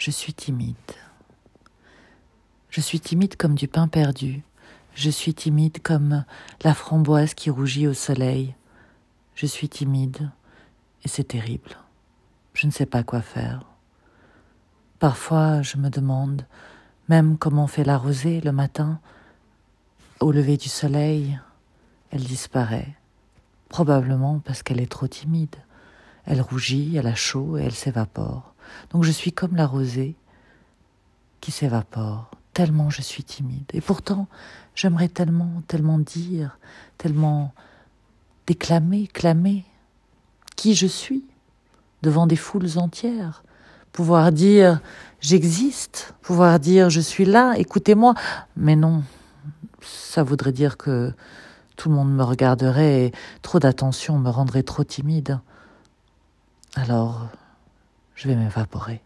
Je suis timide. Je suis timide comme du pain perdu. Je suis timide comme la framboise qui rougit au soleil. Je suis timide et c'est terrible. Je ne sais pas quoi faire. Parfois, je me demande même comment fait la rosée le matin. Au lever du soleil, elle disparaît. Probablement parce qu'elle est trop timide. Elle rougit, elle a chaud et elle s'évapore. Donc je suis comme la rosée qui s'évapore, tellement je suis timide. Et pourtant, j'aimerais tellement, tellement dire, tellement déclamer, clamer qui je suis devant des foules entières, pouvoir dire j'existe, pouvoir dire je suis là, écoutez-moi. Mais non, ça voudrait dire que tout le monde me regarderait et trop d'attention me rendrait trop timide. Alors, je vais m'évaporer.